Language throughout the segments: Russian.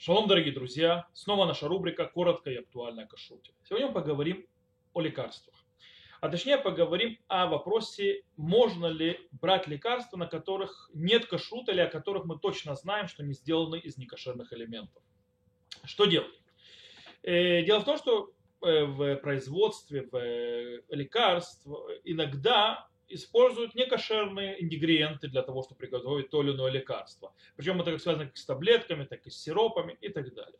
Шалом, дорогие друзья! Снова наша рубрика «Коротко и актуально о кашруте». Сегодня мы поговорим о лекарствах. А точнее поговорим о вопросе, можно ли брать лекарства, на которых нет кашрута или о которых мы точно знаем, что они сделаны из некошерных элементов. Что делать? Э, дело в том, что э, в производстве в лекарств иногда используют некошерные ингредиенты для того, чтобы приготовить то или иное лекарство. Причем это как связано как с таблетками, так и с сиропами и так далее.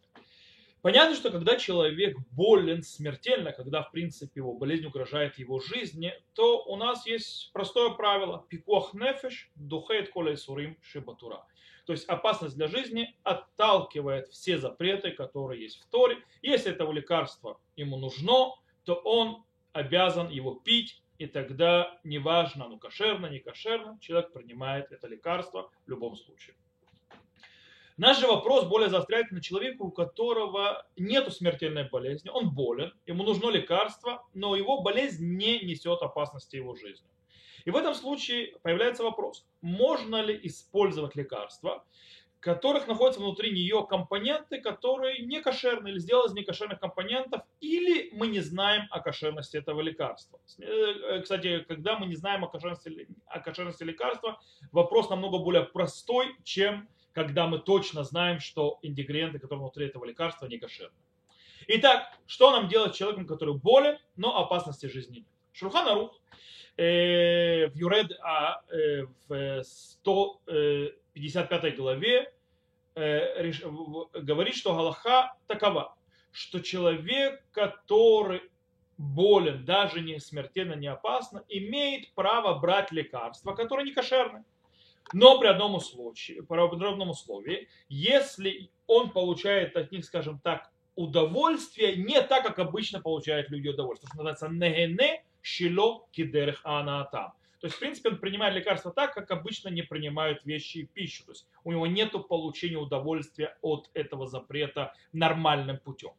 Понятно, что когда человек болен смертельно, когда, в принципе, его болезнь угрожает его жизни, то у нас есть простое правило. Пикуах нефеш духает коля сурим шибатура. То есть опасность для жизни отталкивает все запреты, которые есть в Торе. Если этого лекарства ему нужно, то он обязан его пить и тогда неважно, ну кошерно, не кошерно, человек принимает это лекарство в любом случае. Наш же вопрос более заостряется на человека, у которого нет смертельной болезни, он болен, ему нужно лекарство, но его болезнь не несет опасности его жизни. И в этом случае появляется вопрос, можно ли использовать лекарство, которых находятся внутри нее компоненты, которые не кошерны или сделаны из некошерных компонентов, или мы не знаем о кошерности этого лекарства. Э, кстати, когда мы не знаем о кошерности, о кошерности лекарства, вопрос намного более простой, чем когда мы точно знаем, что ингредиенты, которые внутри этого лекарства, не кошерны. Итак, что нам делать с человеком, который болен, но опасности жизни нет? Шурхан Арух э, в Юред А э, в 100 55 главе э, говорит, что Галаха такова, что человек, который болен, даже не смертельно, не опасно, имеет право брать лекарства, которые не кошерны. Но при одном случае, при одном условии, если он получает от них, скажем так, удовольствие не так, как обычно получают люди удовольствие, что называется негене шило кидерх анаатам. То есть, в принципе, он принимает лекарства так, как обычно не принимают вещи и пищу. То есть у него нет получения удовольствия от этого запрета нормальным путем.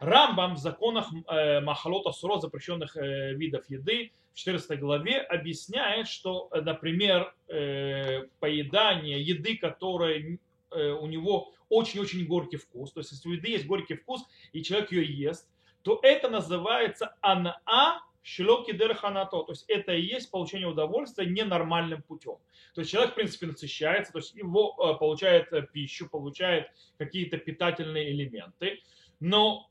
Рамбам в законах э, Махалота Суро, запрещенных э, видов еды, в 14 главе объясняет, что, э, например, э, поедание еды, которая э, у него очень-очень горький вкус, то есть если у еды есть горький вкус, и человек ее ест, то это называется анаа Шилоки дерханато, то есть это и есть получение удовольствия ненормальным путем. То есть человек, в принципе, насыщается, то есть его э, получает э, пищу, получает какие-то питательные элементы, но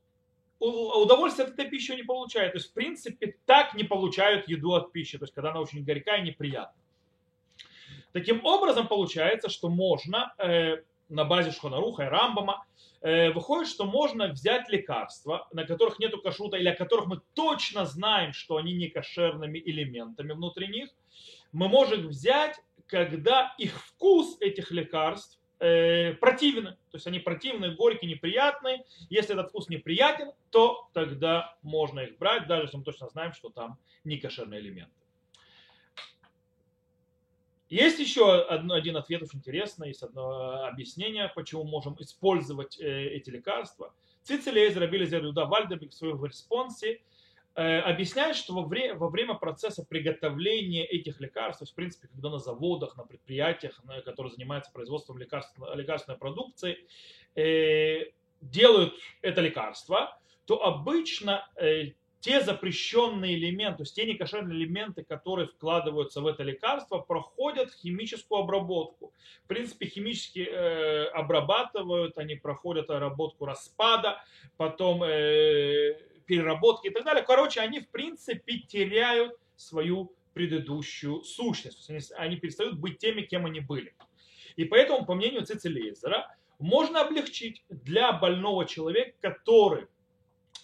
удовольствие от этой пищи не получает. То есть, в принципе, так не получают еду от пищи, то есть когда она очень горькая и неприятная. Таким образом, получается, что можно э, на базе Шхонаруха и Рамбама Э, выходит, что можно взять лекарства, на которых нету кашрута, или о которых мы точно знаем, что они не кошерными элементами внутри них, мы можем взять, когда их вкус этих лекарств э, противны. То есть они противные, горькие, неприятные. Если этот вкус неприятен, то тогда можно их брать, даже если мы точно знаем, что там не кошерные элементы. Есть еще одно, один ответ очень интересный, есть одно объяснение, почему можем использовать э, эти лекарства. Цицелейзер, Абилизер, Юда Вальдербек в своем респонсе э, объясняет, что во, вре, во время процесса приготовления этих лекарств, в принципе, когда на заводах, на предприятиях, на, которые занимаются производством лекарств, лекарственной продукции, э, делают это лекарство, то обычно э, те запрещенные элементы, то есть те некошерные элементы, которые вкладываются в это лекарство, проходят химическую обработку. В принципе, химически э, обрабатывают, они проходят обработку распада, потом э, переработки и так далее. Короче, они, в принципе, теряют свою предыдущую сущность. Они, они перестают быть теми, кем они были. И поэтому, по мнению Цицелейзера, можно облегчить для больного человека, который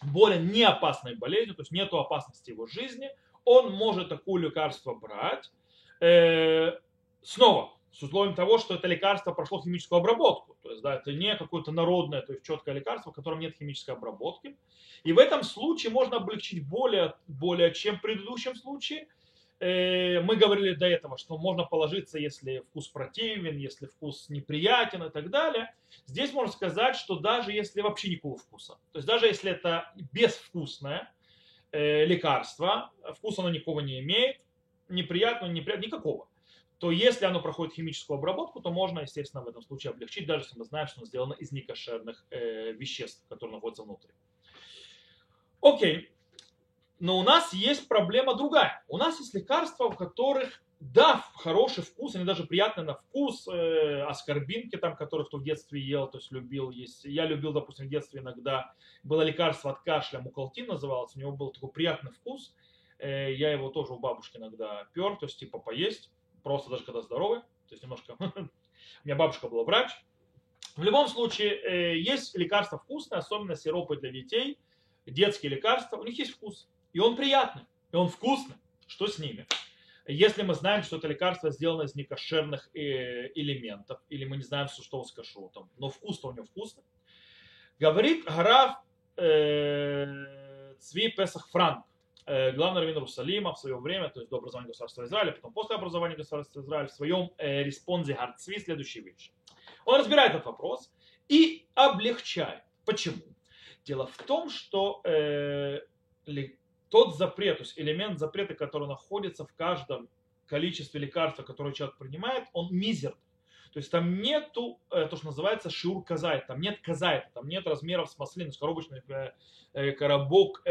болен не опасной болезнью, то есть нет опасности его жизни, он может такое лекарство брать. Э, снова, с условием того, что это лекарство прошло химическую обработку. То есть, да, это не какое-то народное, то есть четкое лекарство, в котором нет химической обработки. И в этом случае можно облегчить более, более чем в предыдущем случае, мы говорили до этого, что можно положиться, если вкус противен, если вкус неприятен и так далее. Здесь можно сказать, что даже если вообще никакого вкуса, то есть даже если это безвкусное э, лекарство, вкуса оно никакого не имеет, неприятного, неприятного, никакого, то если оно проходит химическую обработку, то можно, естественно, в этом случае облегчить, даже если мы знаем, что оно сделано из некошерных э, веществ, которые находятся внутри. Окей. Но у нас есть проблема другая. У нас есть лекарства, у которых да, хороший вкус, они даже приятные на вкус, э, аскорбинки там, которые кто в детстве ел, то есть любил есть. Я любил, допустим, в детстве иногда было лекарство от кашля, мукалтин называлось, у него был такой приятный вкус. Э, я его тоже у бабушки иногда пер, то есть типа поесть, просто даже когда здоровый, то есть немножко... У меня бабушка была врач. В любом случае, э, есть лекарства вкусные, особенно сиропы для детей, детские лекарства, у них есть вкус. И он приятный, и он вкусный. Что с ними? Если мы знаем, что это лекарство сделано из некошерных э, элементов, или мы не знаем, что с кашрутом, но вкус-то у него вкусный, говорит Граф э, Цви Песах Франк, э, главный раввин Иерусалима в свое время, то есть до образования государства Израиля, потом после образования государства Израиля, в своем э, респонзе Гарцви следующие вещи. Он разбирает этот вопрос и облегчает. Почему? Дело в том, что э, тот запрет, то есть элемент запрета, который находится в каждом количестве лекарства, которое человек принимает, он мизерный. То есть там нету, э, то, что называется шиур казайт, там нет казайта, там нет размеров с маслин, с коробочный э, э, коробок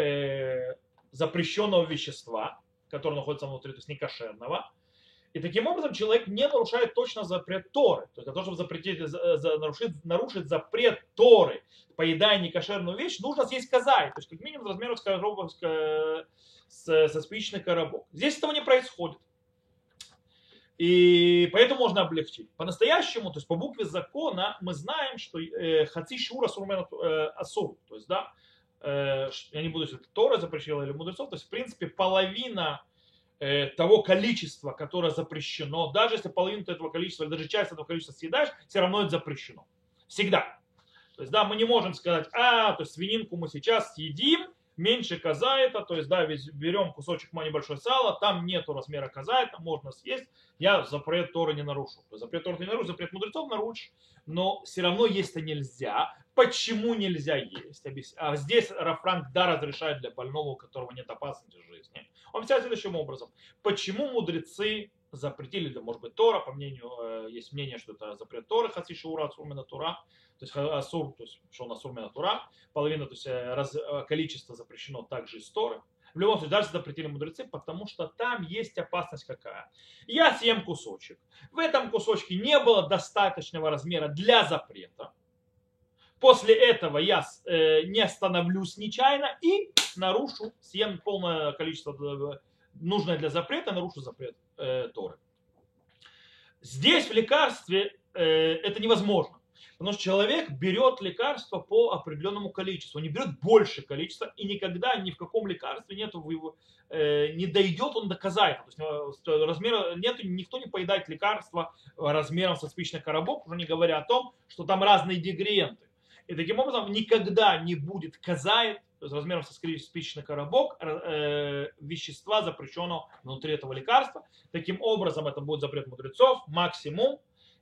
запрещенного вещества, которое находится внутри, то есть не кошерного. И таким образом человек не нарушает точно запрет Торы. То есть для того, чтобы запретить, за, нарушить, нарушить запрет Торы, поедая некошерную вещь, нужно съесть казай. То есть как минимум размеров с, с, со спичный коробок. Здесь этого не происходит. И поэтому можно облегчить. По-настоящему, то есть по букве закона, мы знаем, что э, хаци шура сурмен э, асур. То есть, да, э, я не буду, если это Тора запрещила или мудрецов, то есть, в принципе, половина Э, того количества, которое запрещено, даже если половину этого количества, даже часть этого количества съедаешь, все равно это запрещено. Всегда. То есть, да, мы не можем сказать, а, то есть свининку мы сейчас съедим, меньше казаета, то есть, да, берем кусочек небольшой сала, там нету размера казаета, можно съесть, я запрет Торы не нарушу. То есть, запрет Торы не нарушу, запрет мудрецов нарушишь, но все равно есть-то нельзя. Почему нельзя есть? А здесь Рафранк да разрешает для больного, у которого нет опасности жизни. Он следующим образом. Почему мудрецы запретили, да, может быть, Тора, по мнению, э, есть мнение, что это запрет Торы, хаци шаура, асурмена Тура, то есть асур, то есть что он асурмена Тура, половина, то есть э, раз, э, количество запрещено также из Торы. В любом случае, даже запретили мудрецы, потому что там есть опасность какая. Я съем кусочек. В этом кусочке не было достаточного размера для запрета. После этого я э, не остановлюсь нечаянно и нарушу, съем полное количество э, нужное для запрета, нарушу запрет э, Торы. Здесь в лекарстве э, это невозможно. Потому что человек берет лекарство по определенному количеству, не берет больше количества, и никогда ни в каком лекарстве нету его, э, не дойдет он до казайта. То есть э, размера нету, никто не поедает лекарство размером со спичный коробок, уже не говоря о том, что там разные дегриенты. И таким образом никогда не будет казает, размером со спичечный коробок, э, вещества запрещенного внутри этого лекарства. Таким образом, это будет запрет мудрецов, максимум.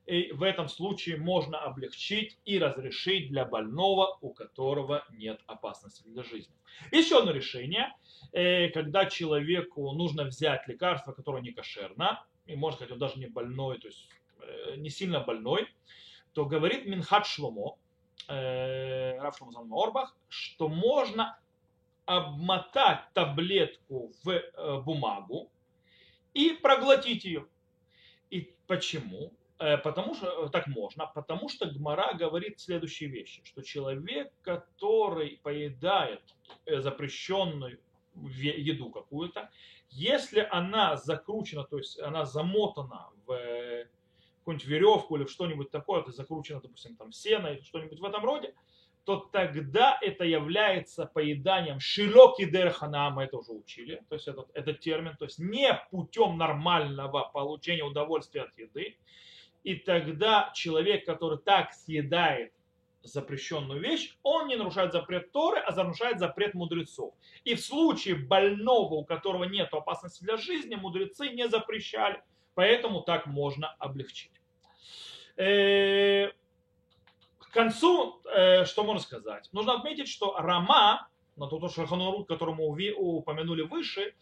И в этом случае можно облегчить и разрешить для больного, у которого нет опасности для жизни. Еще одно решение, э, когда человеку нужно взять лекарство, которое не кошерно, и можно сказать, он даже не больной, то есть э, не сильно больной, то говорит Минхат Шломо, э, Раф Орбах, что можно обмотать таблетку в э, бумагу и проглотить ее. И почему? Э, потому что э, так можно, потому что Гмара говорит следующие вещи, что человек, который поедает э, запрещенную еду какую-то, если она закручена, то есть она замотана в какую-нибудь веревку или что-нибудь такое, это закручено, допустим, там сено или что-нибудь в этом роде, то тогда это является поеданием широки дерхана, мы это уже учили, то есть этот, этот термин, то есть не путем нормального получения удовольствия от еды, и тогда человек, который так съедает запрещенную вещь, он не нарушает запрет Торы, а нарушает запрет мудрецов. И в случае больного, у которого нет опасности для жизни, мудрецы не запрещали. Поэтому так можно облегчить. Э, к концу, э, что можно сказать? Нужно отметить, что Рама, на тот Шаханурут, который мы упомянули выше,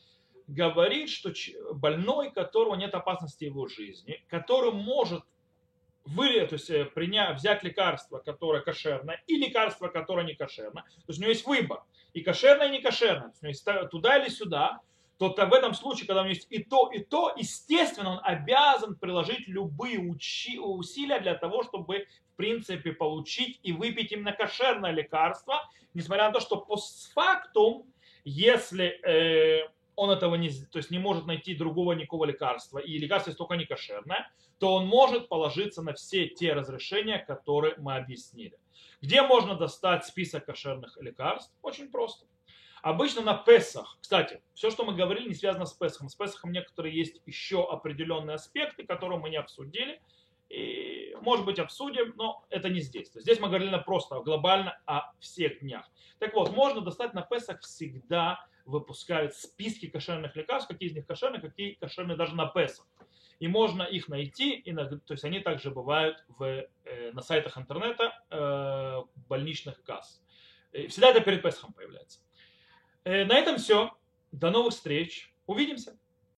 говорит, что больной, которого нет опасности его жизни, который может вы, то есть, принять, взять лекарство, которое кошерное, и лекарство, которое не кошерное, то есть у него есть выбор, и кошерное, и не кошерное, то есть туда или сюда, то в этом случае, когда у него есть и то, и то, естественно, он обязан приложить любые учи, усилия для того, чтобы, в принципе, получить и выпить именно кошерное лекарство, несмотря на то, что постфактум, если э, он этого не, то есть не может найти другого никакого лекарства, и лекарство есть только не кошерное, то он может положиться на все те разрешения, которые мы объяснили. Где можно достать список кошерных лекарств? Очень просто. Обычно на Песах, кстати, все, что мы говорили, не связано с Песахом. С Песахом некоторые есть еще определенные аспекты, которые мы не обсудили. И, может быть, обсудим, но это не здесь. Здесь мы говорили просто глобально о всех днях. Так вот, можно достать на Песах всегда выпускают списки кошерных лекарств, какие из них кошерные, какие кошерные даже на Песах. И можно их найти, и, то есть они также бывают в, э, на сайтах интернета э, больничных касс. И всегда это перед Песхом появляется. Э, на этом все. До новых встреч. Увидимся.